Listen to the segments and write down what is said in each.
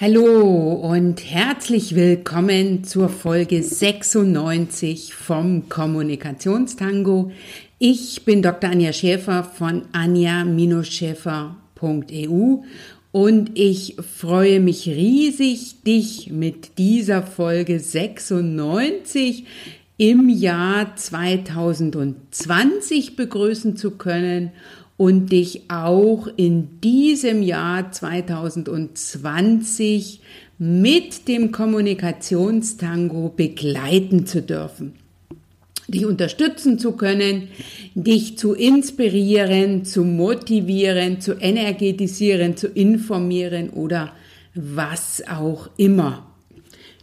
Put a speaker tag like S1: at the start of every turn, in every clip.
S1: Hallo und herzlich willkommen zur Folge 96 vom Kommunikationstango. Ich bin Dr. Anja Schäfer von anja-schäfer.eu und ich freue mich riesig, dich mit dieser Folge 96 im Jahr 2020 begrüßen zu können und dich auch in diesem Jahr 2020 mit dem Kommunikationstango begleiten zu dürfen. Dich unterstützen zu können, dich zu inspirieren, zu motivieren, zu energetisieren, zu informieren oder was auch immer.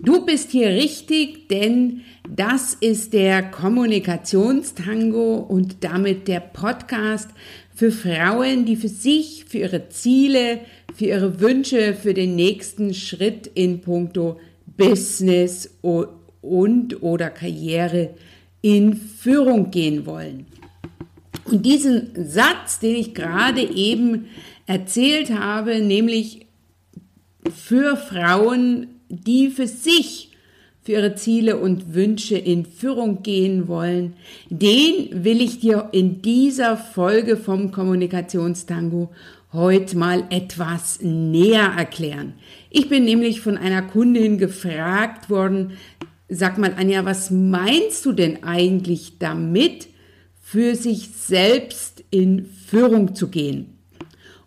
S1: Du bist hier richtig, denn das ist der Kommunikationstango und damit der Podcast für Frauen, die für sich, für ihre Ziele, für ihre Wünsche, für den nächsten Schritt in puncto Business und oder Karriere in Führung gehen wollen. Und diesen Satz, den ich gerade eben erzählt habe, nämlich für Frauen, die für sich für ihre Ziele und Wünsche in Führung gehen wollen, den will ich dir in dieser Folge vom Kommunikationstango heute mal etwas näher erklären. Ich bin nämlich von einer Kundin gefragt worden, sag mal Anja, was meinst du denn eigentlich damit, für sich selbst in Führung zu gehen?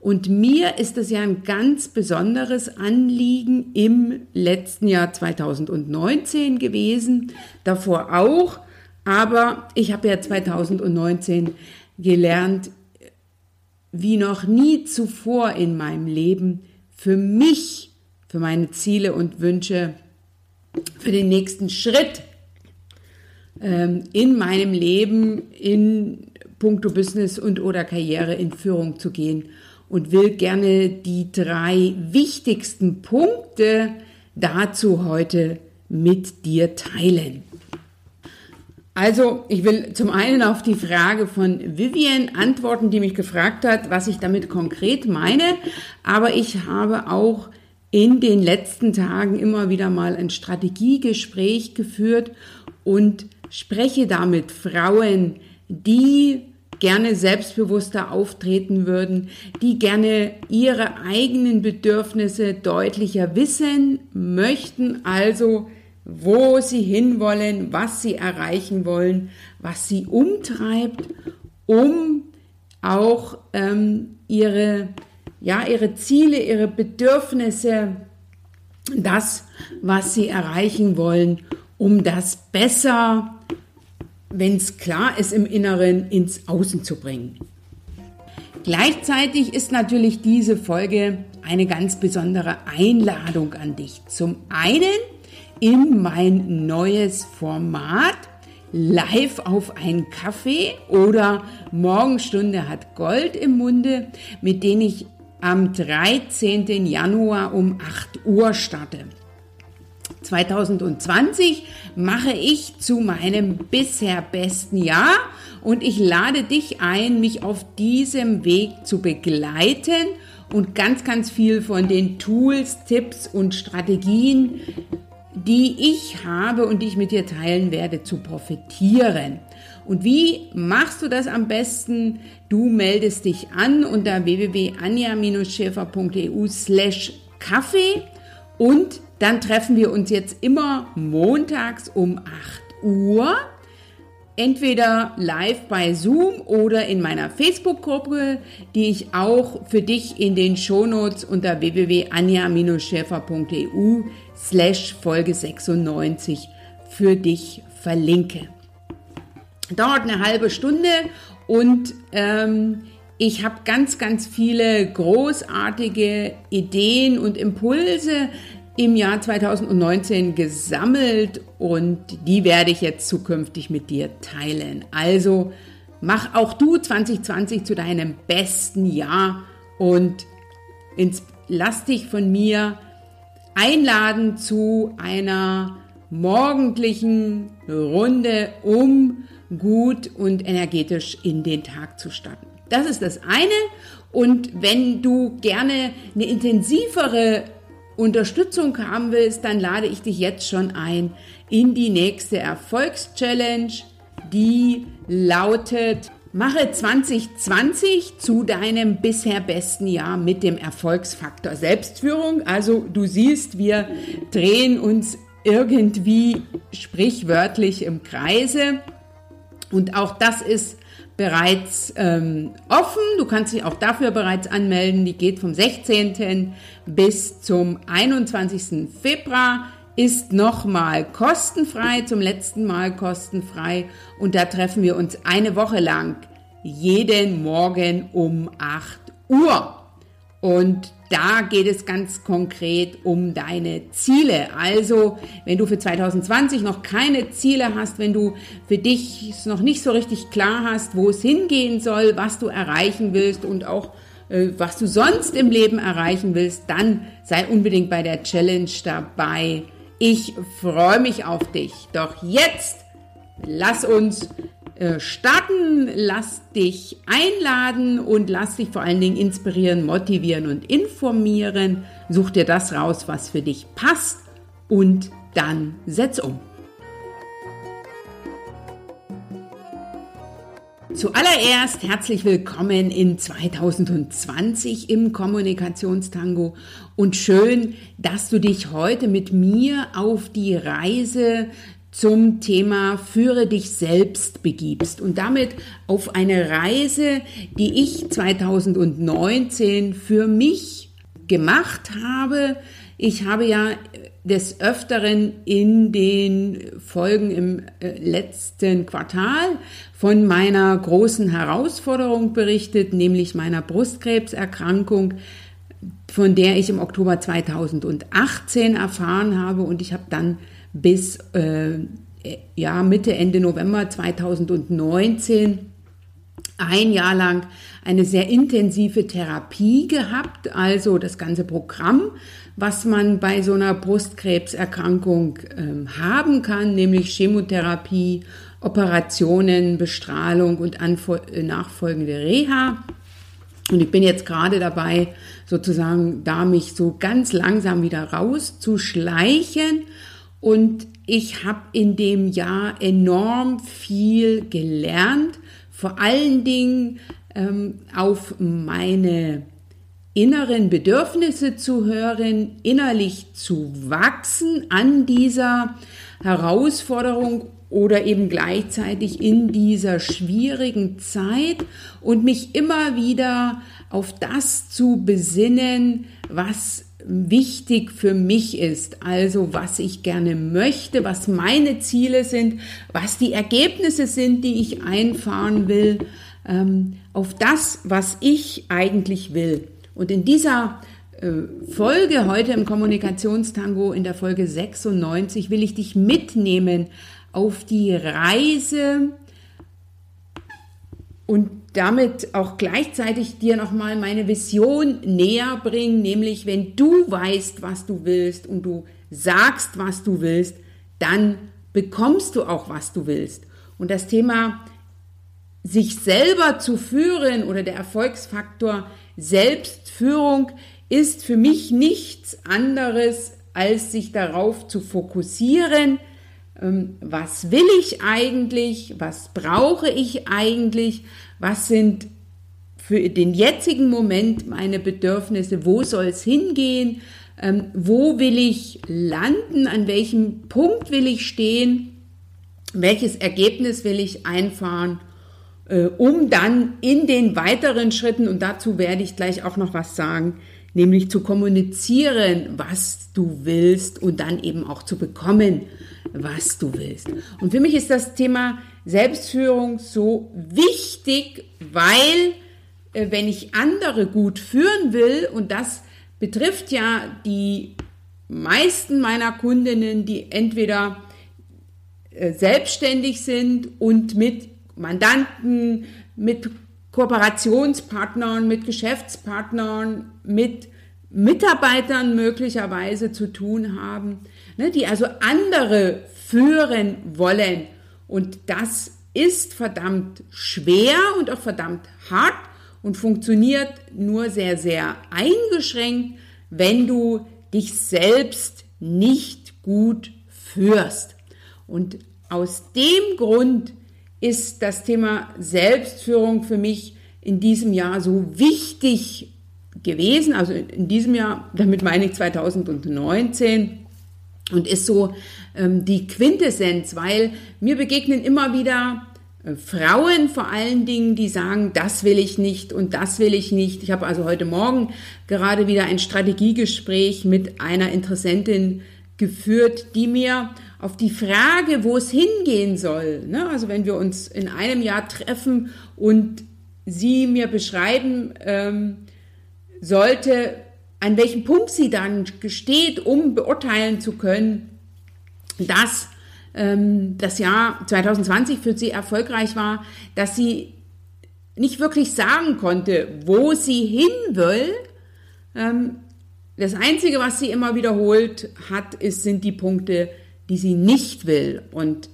S1: Und mir ist es ja ein ganz besonderes Anliegen im letzten Jahr 2019 gewesen, davor auch, aber ich habe ja 2019 gelernt, wie noch nie zuvor in meinem Leben für mich, für meine Ziele und Wünsche, für den nächsten Schritt ähm, in meinem Leben in puncto Business und oder Karriere in Führung zu gehen und will gerne die drei wichtigsten Punkte dazu heute mit dir teilen. Also, ich will zum einen auf die Frage von Vivian antworten, die mich gefragt hat, was ich damit konkret meine, aber ich habe auch in den letzten Tagen immer wieder mal ein Strategiegespräch geführt und spreche damit Frauen, die gerne selbstbewusster auftreten würden, die gerne ihre eigenen Bedürfnisse deutlicher wissen möchten, also wo sie hinwollen, was sie erreichen wollen, was sie umtreibt, um auch ähm, ihre, ja, ihre Ziele, ihre Bedürfnisse, das, was sie erreichen wollen, um das besser wenn es klar ist, im Inneren ins Außen zu bringen. Gleichzeitig ist natürlich diese Folge eine ganz besondere Einladung an dich. Zum einen in mein neues Format live auf einen Kaffee oder Morgenstunde hat Gold im Munde, mit dem ich am 13. Januar um 8 Uhr starte. 2020 mache ich zu meinem bisher besten Jahr und ich lade dich ein, mich auf diesem Weg zu begleiten und ganz, ganz viel von den Tools, Tipps und Strategien, die ich habe und die ich mit dir teilen werde, zu profitieren. Und wie machst du das am besten? Du meldest dich an unter www.anja-schäfer.eu slash Kaffee und dann treffen wir uns jetzt immer montags um 8 Uhr. Entweder live bei Zoom oder in meiner Facebook-Gruppe, die ich auch für dich in den Shownotes unter www.anja-schäfer.eu slash Folge 96 für dich verlinke. Dauert eine halbe Stunde und ähm, ich habe ganz, ganz viele großartige Ideen und Impulse im Jahr 2019 gesammelt und die werde ich jetzt zukünftig mit dir teilen. Also mach auch du 2020 zu deinem besten Jahr und ins, lass dich von mir einladen zu einer morgendlichen Runde, um gut und energetisch in den Tag zu starten. Das ist das eine. Und wenn du gerne eine intensivere Unterstützung haben willst, dann lade ich dich jetzt schon ein in die nächste Erfolgschallenge, die lautet Mache 2020 zu deinem bisher besten Jahr mit dem Erfolgsfaktor Selbstführung. Also du siehst, wir drehen uns irgendwie sprichwörtlich im Kreise. Und auch das ist bereits ähm, offen. Du kannst dich auch dafür bereits anmelden. Die geht vom 16. bis zum 21. Februar ist nochmal kostenfrei, zum letzten Mal kostenfrei. Und da treffen wir uns eine Woche lang, jeden Morgen um 8 Uhr. Und da geht es ganz konkret um deine Ziele. Also, wenn du für 2020 noch keine Ziele hast, wenn du für dich es noch nicht so richtig klar hast, wo es hingehen soll, was du erreichen willst und auch äh, was du sonst im Leben erreichen willst, dann sei unbedingt bei der Challenge dabei. Ich freue mich auf dich. Doch jetzt lass uns starten, lass dich einladen und lass dich vor allen Dingen inspirieren, motivieren und informieren. Such dir das raus, was für dich passt und dann setz um. Zuallererst herzlich willkommen in 2020 im Kommunikationstango und schön, dass du dich heute mit mir auf die Reise zum Thema Führe dich selbst begibst und damit auf eine Reise, die ich 2019 für mich gemacht habe. Ich habe ja des Öfteren in den Folgen im äh, letzten Quartal von meiner großen Herausforderung berichtet, nämlich meiner Brustkrebserkrankung, von der ich im Oktober 2018 erfahren habe und ich habe dann bis äh, ja, Mitte, Ende November 2019 ein Jahr lang eine sehr intensive Therapie gehabt, also das ganze Programm, was man bei so einer Brustkrebserkrankung äh, haben kann, nämlich Chemotherapie, Operationen, Bestrahlung und nachfolgende Reha. Und ich bin jetzt gerade dabei, sozusagen da mich so ganz langsam wieder rauszuschleichen. Und ich habe in dem Jahr enorm viel gelernt, vor allen Dingen ähm, auf meine inneren Bedürfnisse zu hören, innerlich zu wachsen an dieser Herausforderung oder eben gleichzeitig in dieser schwierigen Zeit und mich immer wieder auf das zu besinnen, was wichtig für mich ist, also was ich gerne möchte, was meine Ziele sind, was die Ergebnisse sind, die ich einfahren will, ähm, auf das, was ich eigentlich will. Und in dieser äh, Folge heute im Kommunikationstango, in der Folge 96, will ich dich mitnehmen auf die Reise und damit auch gleichzeitig dir nochmal meine Vision näher bringen, nämlich wenn du weißt, was du willst und du sagst, was du willst, dann bekommst du auch, was du willst. Und das Thema sich selber zu führen oder der Erfolgsfaktor Selbstführung ist für mich nichts anderes, als sich darauf zu fokussieren, was will ich eigentlich, was brauche ich eigentlich, was sind für den jetzigen Moment meine Bedürfnisse, wo soll es hingehen, ähm, wo will ich landen, an welchem Punkt will ich stehen, welches Ergebnis will ich einfahren, äh, um dann in den weiteren Schritten, und dazu werde ich gleich auch noch was sagen, nämlich zu kommunizieren, was du willst und dann eben auch zu bekommen, was du willst. Und für mich ist das Thema Selbstführung so wichtig, weil äh, wenn ich andere gut führen will, und das betrifft ja die meisten meiner Kundinnen, die entweder äh, selbstständig sind und mit Mandanten, mit Kooperationspartnern, mit Geschäftspartnern, mit Mitarbeitern möglicherweise zu tun haben, ne, die also andere führen wollen. Und das ist verdammt schwer und auch verdammt hart und funktioniert nur sehr, sehr eingeschränkt, wenn du dich selbst nicht gut führst. Und aus dem Grund ist das Thema Selbstführung für mich in diesem Jahr so wichtig gewesen, also in diesem Jahr, damit meine ich 2019 und ist so ähm, die Quintessenz, weil mir begegnen immer wieder äh, Frauen vor allen Dingen, die sagen, das will ich nicht und das will ich nicht. Ich habe also heute Morgen gerade wieder ein Strategiegespräch mit einer Interessentin geführt, die mir auf die Frage, wo es hingehen soll, ne, also wenn wir uns in einem Jahr treffen und sie mir beschreiben ähm, sollte, an welchem Punkt sie dann steht, um beurteilen zu können, dass ähm, das Jahr 2020 für sie erfolgreich war, dass sie nicht wirklich sagen konnte, wo sie hin will. Ähm, das Einzige, was sie immer wiederholt hat, ist, sind die Punkte, die sie nicht will. Und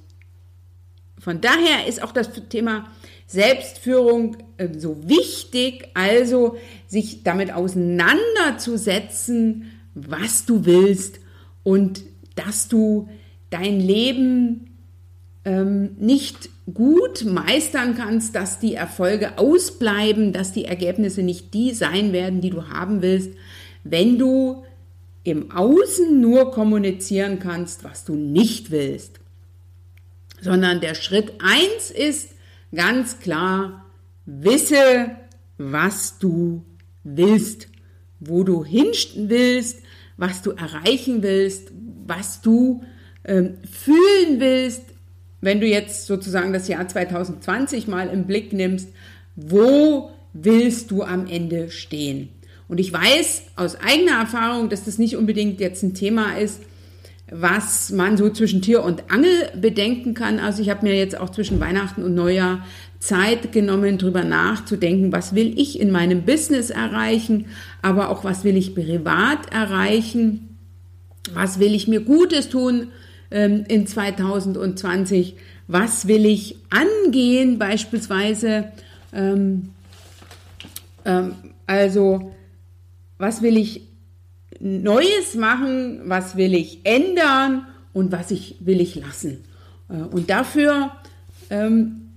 S1: von daher ist auch das Thema Selbstführung äh, so wichtig, also sich damit auseinanderzusetzen, was du willst und dass du dein Leben ähm, nicht gut meistern kannst, dass die Erfolge ausbleiben, dass die Ergebnisse nicht die sein werden, die du haben willst, wenn du im Außen nur kommunizieren kannst, was du nicht willst. Sondern der Schritt eins ist ganz klar, wisse, was du willst, wo du hin willst, was du erreichen willst, was du ähm, fühlen willst, wenn du jetzt sozusagen das Jahr 2020 mal im Blick nimmst, wo willst du am Ende stehen? Und ich weiß aus eigener Erfahrung, dass das nicht unbedingt jetzt ein Thema ist, was man so zwischen Tier und Angel bedenken kann. Also ich habe mir jetzt auch zwischen Weihnachten und Neujahr Zeit genommen, darüber nachzudenken, was will ich in meinem Business erreichen, aber auch was will ich privat erreichen, was will ich mir Gutes tun, ähm, in 2020, was will ich angehen beispielsweise, ähm, ähm, also was will ich Neues machen, was will ich ändern und was ich, will ich lassen. Äh, und dafür, ähm,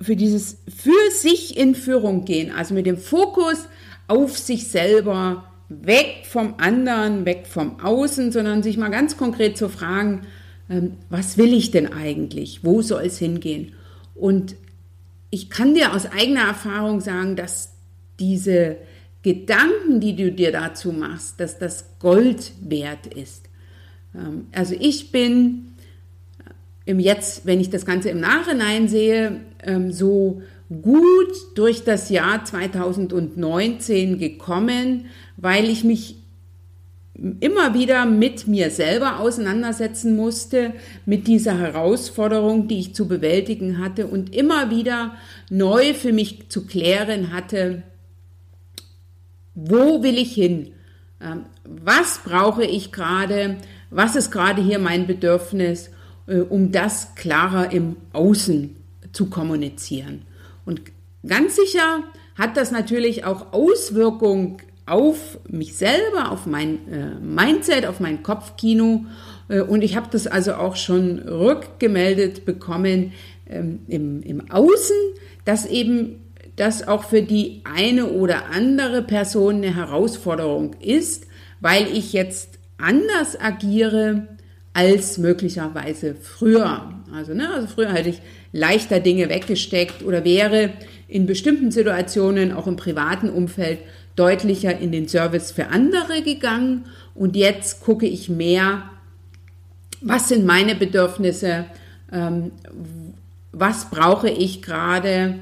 S1: für dieses für sich in Führung gehen, also mit dem Fokus auf sich selber, weg vom anderen, weg vom Außen, sondern sich mal ganz konkret zu fragen, ähm, was will ich denn eigentlich? Wo soll es hingehen? Und ich kann dir aus eigener Erfahrung sagen, dass diese Gedanken, die du dir dazu machst, dass das Gold wert ist. Ähm, also ich bin im Jetzt, wenn ich das Ganze im Nachhinein sehe, ähm, so gut durch das Jahr 2019 gekommen, weil ich mich immer wieder mit mir selber auseinandersetzen musste, mit dieser Herausforderung, die ich zu bewältigen hatte und immer wieder neu für mich zu klären hatte, wo will ich hin? Ähm, was brauche ich gerade? Was ist gerade hier mein Bedürfnis, äh, um das klarer im Außen zu kommunizieren? Und ganz sicher hat das natürlich auch Auswirkungen auf mich selber, auf mein äh, Mindset, auf mein Kopfkino. Äh, und ich habe das also auch schon rückgemeldet bekommen ähm, im, im Außen, dass eben das auch für die eine oder andere Person eine Herausforderung ist, weil ich jetzt anders agiere als möglicherweise früher. Also, ne, also früher hätte ich leichter Dinge weggesteckt oder wäre in bestimmten Situationen, auch im privaten Umfeld, deutlicher in den Service für andere gegangen und jetzt gucke ich mehr, was sind meine Bedürfnisse, ähm, was brauche ich gerade,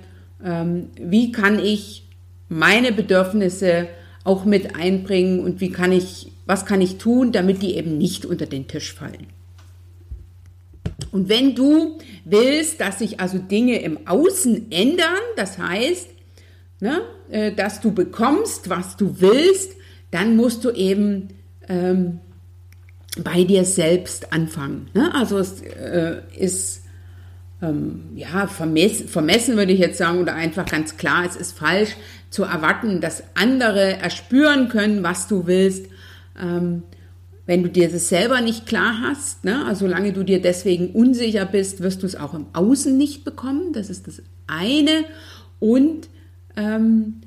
S1: wie kann ich meine Bedürfnisse auch mit einbringen und wie kann ich, was kann ich tun, damit die eben nicht unter den Tisch fallen. Und wenn du willst, dass sich also Dinge im Außen ändern, das heißt, ne, äh, dass du bekommst, was du willst, dann musst du eben ähm, bei dir selbst anfangen. Ne? Also es äh, ist ähm, ja vermessen, vermessen würde ich jetzt sagen oder einfach ganz klar, es ist falsch zu erwarten, dass andere erspüren können, was du willst. Ähm, wenn du dir das selber nicht klar hast, ne, also solange du dir deswegen unsicher bist, wirst du es auch im Außen nicht bekommen. Das ist das eine. Und ähm,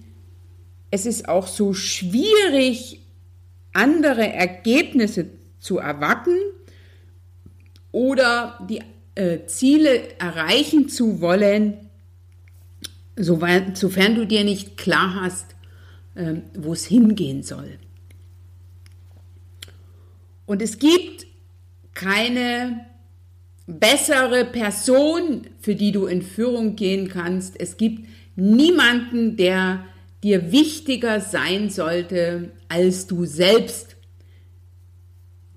S1: es ist auch so schwierig, andere Ergebnisse zu erwarten oder die äh, Ziele erreichen zu wollen, sofern du dir nicht klar hast, äh, wo es hingehen soll. Und es gibt keine bessere Person, für die du in Führung gehen kannst. Es gibt niemanden, der dir wichtiger sein sollte als du selbst.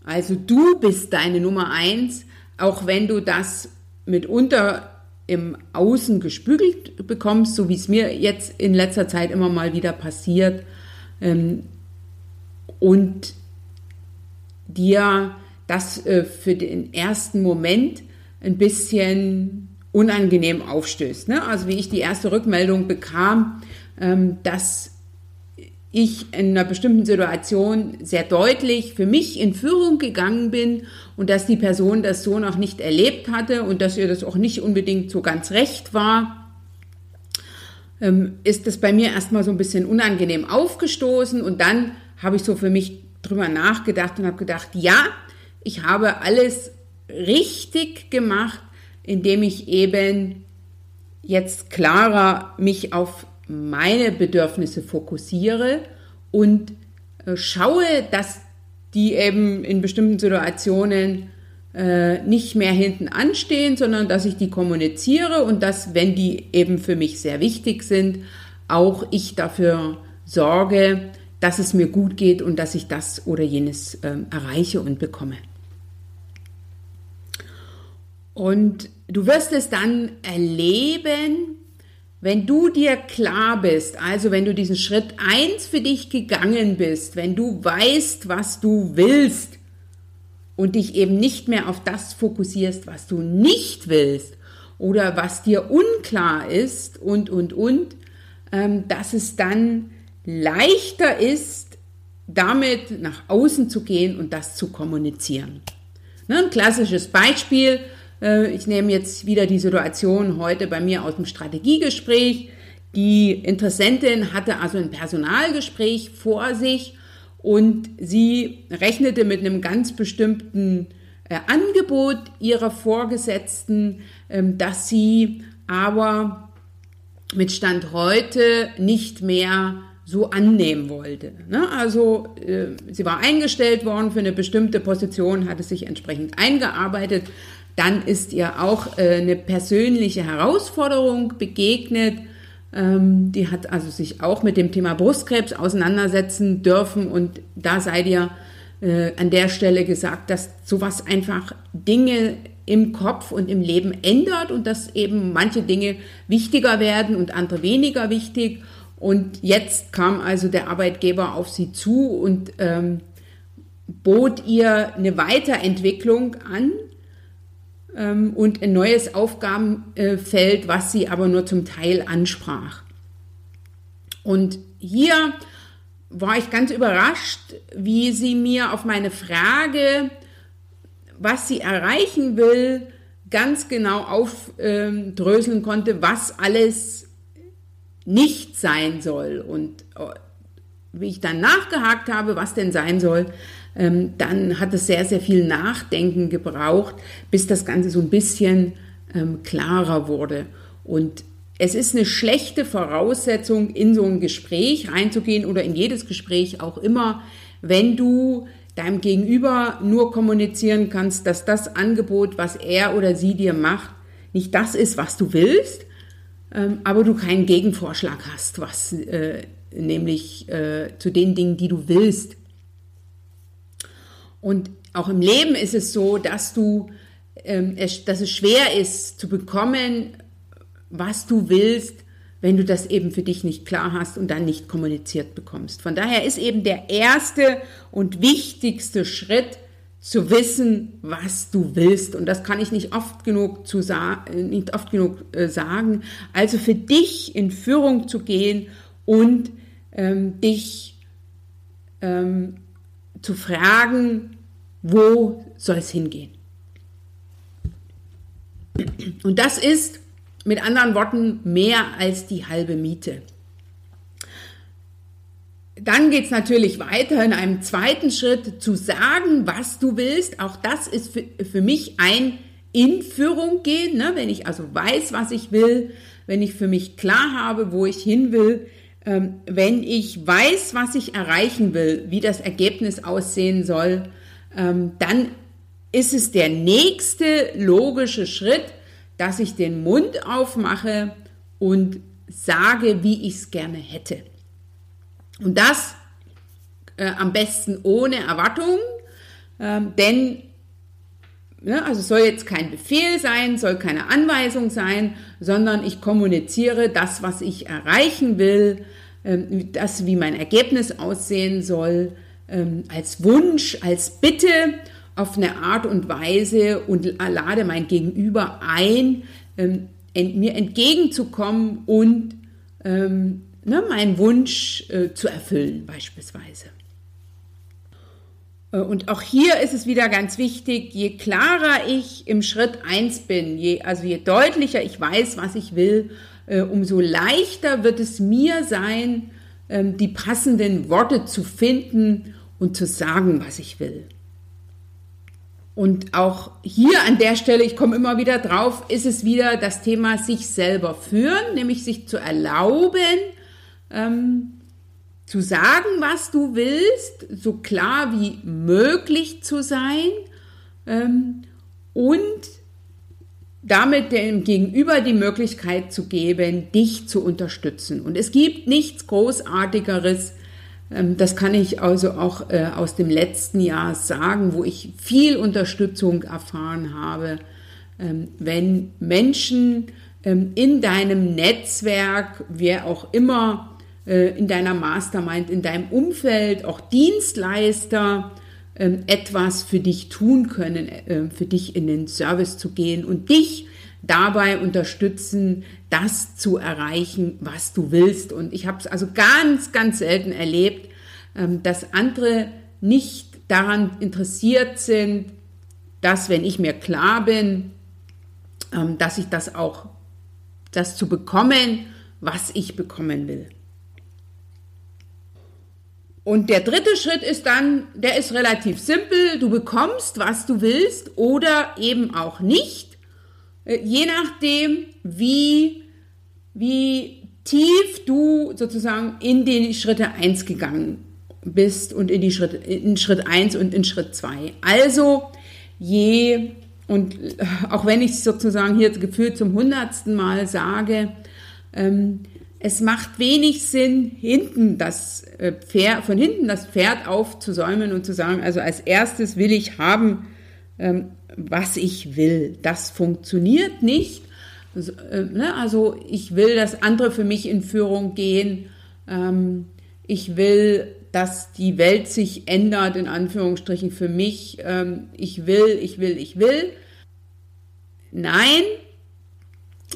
S1: Also du bist deine Nummer eins, auch wenn du das mitunter im Außen gespügelt bekommst, so wie es mir jetzt in letzter Zeit immer mal wieder passiert. Ähm, und dir das äh, für den ersten Moment ein bisschen unangenehm aufstößt. Ne? Also wie ich die erste Rückmeldung bekam, ähm, dass ich in einer bestimmten Situation sehr deutlich für mich in Führung gegangen bin und dass die Person das so noch nicht erlebt hatte und dass ihr das auch nicht unbedingt so ganz recht war, ähm, ist das bei mir erstmal so ein bisschen unangenehm aufgestoßen und dann habe ich so für mich drüber nachgedacht und habe gedacht, ja, ich habe alles richtig gemacht, indem ich eben jetzt klarer mich auf meine Bedürfnisse fokussiere und äh, schaue, dass die eben in bestimmten Situationen äh, nicht mehr hinten anstehen, sondern dass ich die kommuniziere und dass, wenn die eben für mich sehr wichtig sind, auch ich dafür sorge, dass es mir gut geht und dass ich das oder jenes äh, erreiche und bekomme. Und du wirst es dann erleben, wenn du dir klar bist, also wenn du diesen Schritt eins für dich gegangen bist, wenn du weißt, was du willst und dich eben nicht mehr auf das fokussierst, was du nicht willst oder was dir unklar ist und, und, und, ähm, dass es dann leichter ist, damit nach außen zu gehen und das zu kommunizieren. Ne, ein klassisches Beispiel, ich nehme jetzt wieder die Situation heute bei mir aus dem Strategiegespräch. Die Interessentin hatte also ein Personalgespräch vor sich und sie rechnete mit einem ganz bestimmten äh, Angebot ihrer Vorgesetzten, ähm, dass sie aber mit Stand heute nicht mehr so annehmen wollte. Ne? Also äh, sie war eingestellt worden für eine bestimmte Position, hatte sich entsprechend eingearbeitet. Dann ist ihr auch äh, eine persönliche Herausforderung begegnet. Ähm, die hat also sich auch mit dem Thema Brustkrebs auseinandersetzen dürfen und da seid ihr äh, an der Stelle gesagt, dass sowas einfach Dinge im Kopf und im Leben ändert und dass eben manche Dinge wichtiger werden und andere weniger wichtig. Und jetzt kam also der Arbeitgeber auf sie zu und ähm, bot ihr eine Weiterentwicklung an ähm, und ein neues Aufgabenfeld, was sie aber nur zum Teil ansprach. Und hier war ich ganz überrascht, wie sie mir auf meine Frage, was sie erreichen will, ganz genau aufdröseln konnte, was alles nicht sein soll. Und äh, wie ich dann nachgehakt habe, was denn sein soll, dann hat es sehr, sehr viel Nachdenken gebraucht, bis das Ganze so ein bisschen ähm, klarer wurde. Und es ist eine schlechte Voraussetzung, in so ein Gespräch reinzugehen oder in jedes Gespräch auch immer, wenn du deinem Gegenüber nur kommunizieren kannst, dass das Angebot, was er oder sie dir macht, nicht das ist, was du willst, ähm, aber du keinen Gegenvorschlag hast, was äh, nämlich äh, zu den Dingen, die du willst. Und auch im Leben ist es so, dass du, ähm, es, dass es schwer ist zu bekommen, was du willst, wenn du das eben für dich nicht klar hast und dann nicht kommuniziert bekommst. Von daher ist eben der erste und wichtigste Schritt zu wissen, was du willst. Und das kann ich nicht oft genug, zu nicht oft genug äh, sagen. Also für dich in Führung zu gehen und ähm, dich ähm, zu fragen, wo soll es hingehen? Und das ist mit anderen Worten mehr als die halbe Miete. Dann geht es natürlich weiter in einem zweiten Schritt zu sagen, was du willst. Auch das ist für, für mich ein in Führung gehen. Ne? Wenn ich also weiß, was ich will, wenn ich für mich klar habe, wo ich hin will, wenn ich weiß, was ich erreichen will, wie das Ergebnis aussehen soll, ähm, dann ist es der nächste logische Schritt, dass ich den Mund aufmache und sage, wie ich es gerne hätte. Und das äh, am besten ohne Erwartung, ähm, denn ne, also soll jetzt kein Befehl sein, soll keine Anweisung sein, sondern ich kommuniziere das, was ich erreichen will, ähm, das, wie mein Ergebnis aussehen soll, ähm, als Wunsch, als Bitte auf eine Art und Weise und lade mein Gegenüber ein, ähm, mir entgegenzukommen und ähm, ne, meinen Wunsch äh, zu erfüllen beispielsweise. Äh, und auch hier ist es wieder ganz wichtig, je klarer ich im Schritt 1 bin, je, also je deutlicher ich weiß, was ich will, äh, umso leichter wird es mir sein, ähm, die passenden Worte zu finden und zu sagen, was ich will. Und auch hier an der Stelle, ich komme immer wieder drauf, ist es wieder das Thema sich selber führen, nämlich sich zu erlauben, ähm, zu sagen, was du willst, so klar wie möglich zu sein ähm, und damit dem Gegenüber die Möglichkeit zu geben, dich zu unterstützen. Und es gibt nichts Großartigeres, ähm, das kann ich also auch äh, aus dem letzten Jahr sagen, wo ich viel Unterstützung erfahren habe, ähm, wenn Menschen ähm, in deinem Netzwerk, wer auch immer, äh, in deiner Mastermind, in deinem Umfeld, auch Dienstleister, etwas für dich tun können, äh, für dich in den Service zu gehen und dich dabei unterstützen, das zu erreichen, was du willst. Und ich habe es also ganz, ganz selten erlebt, ähm, dass andere nicht daran interessiert sind, dass, wenn ich mir klar bin, ähm, dass ich das auch, das zu bekommen, was ich bekommen will. Und der dritte Schritt ist dann, der ist relativ simpel. Du bekommst, was du willst oder eben auch nicht. Äh, je nachdem, wie, wie tief du sozusagen in die Schritte 1 gegangen bist und in die Schritt, in Schritt 1 und in Schritt 2. Also je, und äh, auch wenn ich sozusagen hier gefühlt zum hundertsten Mal sage, ähm, es macht wenig Sinn, hinten das äh, Pferd, von hinten das Pferd aufzusäumen und zu sagen, also als erstes will ich haben, ähm, was ich will. Das funktioniert nicht. Also, äh, ne? also ich will, dass andere für mich in Führung gehen. Ähm, ich will, dass die Welt sich ändert, in Anführungsstrichen für mich. Ähm, ich will, ich will, ich will. Nein,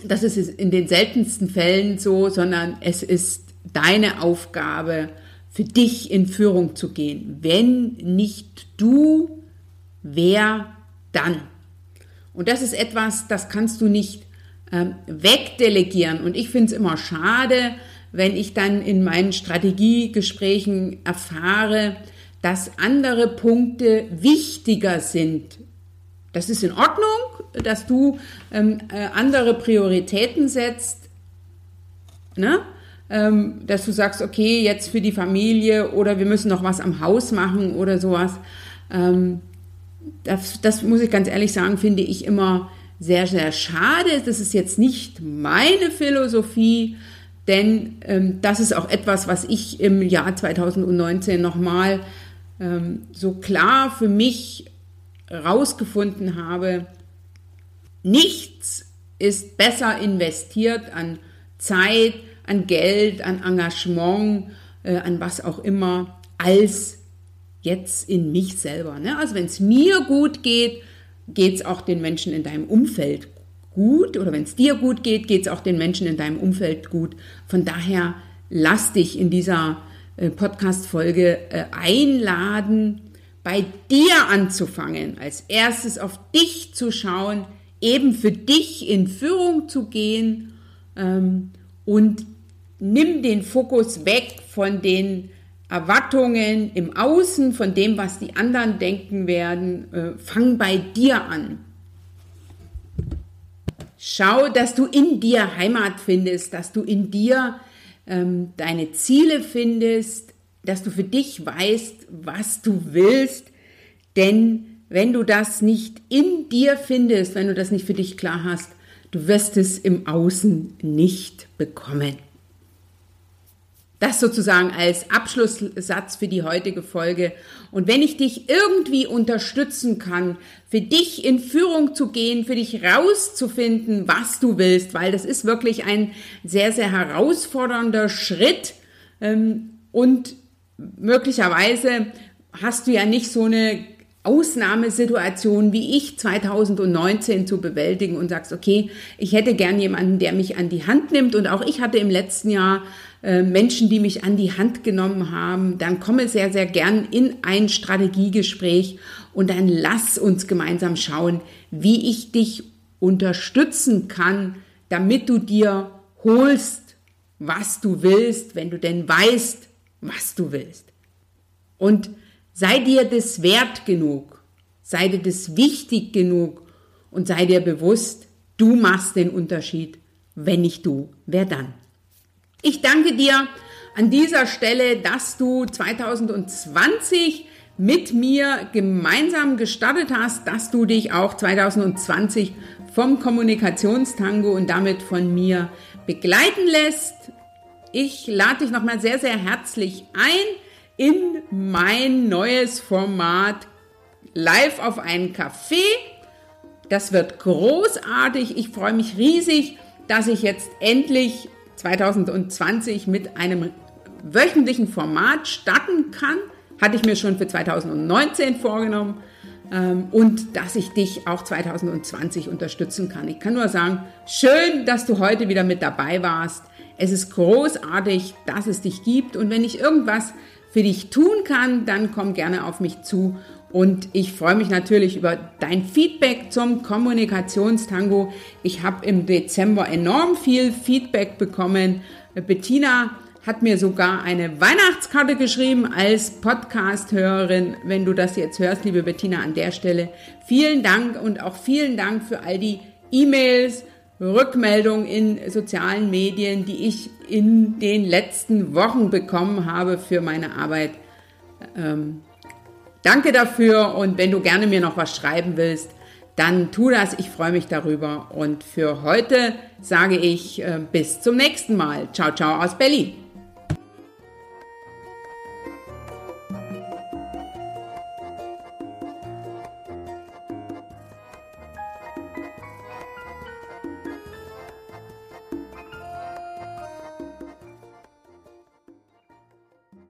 S1: das ist in den seltensten Fällen so, sondern es ist deine Aufgabe, für dich in Führung zu gehen. Wenn nicht du, wer dann. Und das ist etwas, das kannst du nicht ähm, wegdelegieren. Und ich finde es immer schade, wenn ich dann in meinen Strategiegesprächen erfahre, dass andere Punkte wichtiger sind. Das ist in Ordnung, dass du ähm, äh, andere Prioritäten setzt, ne? ähm, dass du sagst, okay, jetzt für die Familie oder wir müssen noch was am Haus machen oder sowas. Ähm, das, das muss ich ganz ehrlich sagen, finde ich immer sehr, sehr schade. Das ist jetzt nicht meine Philosophie, denn ähm, das ist auch etwas, was ich im Jahr 2019 nochmal ähm, so klar für mich rausgefunden habe. Nichts ist besser investiert an Zeit, an Geld, an Engagement, äh, an was auch immer, als jetzt in mich selber. Ne? Also wenn es mir gut geht, geht es auch den Menschen in deinem Umfeld gut oder wenn es dir gut geht, geht es auch den Menschen in deinem Umfeld gut. Von daher lass dich in dieser äh, Podcast-Folge äh, einladen, bei dir anzufangen, als erstes auf dich zu schauen, eben für dich in Führung zu gehen ähm, und nimm den Fokus weg von den Erwartungen im Außen, von dem, was die anderen denken werden. Äh, fang bei dir an. Schau, dass du in dir Heimat findest, dass du in dir ähm, deine Ziele findest, dass du für dich weißt, was du willst. Denn wenn du das nicht in dir findest, wenn du das nicht für dich klar hast, du wirst es im Außen nicht bekommen. Das sozusagen als Abschlusssatz für die heutige Folge. Und wenn ich dich irgendwie unterstützen kann, für dich in Führung zu gehen, für dich rauszufinden, was du willst, weil das ist wirklich ein sehr, sehr herausfordernder Schritt. Ähm, und möglicherweise hast du ja nicht so eine Ausnahmesituation wie ich 2019 zu bewältigen und sagst, okay, ich hätte gern jemanden, der mich an die Hand nimmt. Und auch ich hatte im letzten Jahr äh, Menschen, die mich an die Hand genommen haben. Dann komme sehr, sehr gern in ein Strategiegespräch und dann lass uns gemeinsam schauen, wie ich dich unterstützen kann, damit du dir holst, was du willst, wenn du denn weißt, was du willst. Und sei dir das wert genug, sei dir das wichtig genug und sei dir bewusst, du machst den Unterschied. Wenn nicht du, wer dann? Ich danke dir an dieser Stelle, dass du 2020 mit mir gemeinsam gestartet hast, dass du dich auch 2020 vom Kommunikationstango und damit von mir begleiten lässt. Ich lade dich nochmal sehr, sehr herzlich ein in mein neues Format Live auf einen Kaffee. Das wird großartig. Ich freue mich riesig, dass ich jetzt endlich 2020 mit einem wöchentlichen Format starten kann. Hatte ich mir schon für 2019 vorgenommen ähm, und dass ich dich auch 2020 unterstützen kann. Ich kann nur sagen, schön, dass du heute wieder mit dabei warst. Es ist großartig, dass es dich gibt und wenn ich irgendwas für dich tun kann, dann komm gerne auf mich zu. Und ich freue mich natürlich über dein Feedback zum Kommunikationstango. Ich habe im Dezember enorm viel Feedback bekommen. Bettina hat mir sogar eine Weihnachtskarte geschrieben als Podcast-Hörerin. Wenn du das jetzt hörst, liebe Bettina, an der Stelle vielen Dank und auch vielen Dank für all die E-Mails, Rückmeldung in sozialen Medien, die ich in den letzten Wochen bekommen habe für meine Arbeit. Ähm, danke dafür und wenn du gerne mir noch was schreiben willst, dann tu das. Ich freue mich darüber. Und für heute sage ich äh, bis zum nächsten Mal. Ciao, ciao aus Berlin.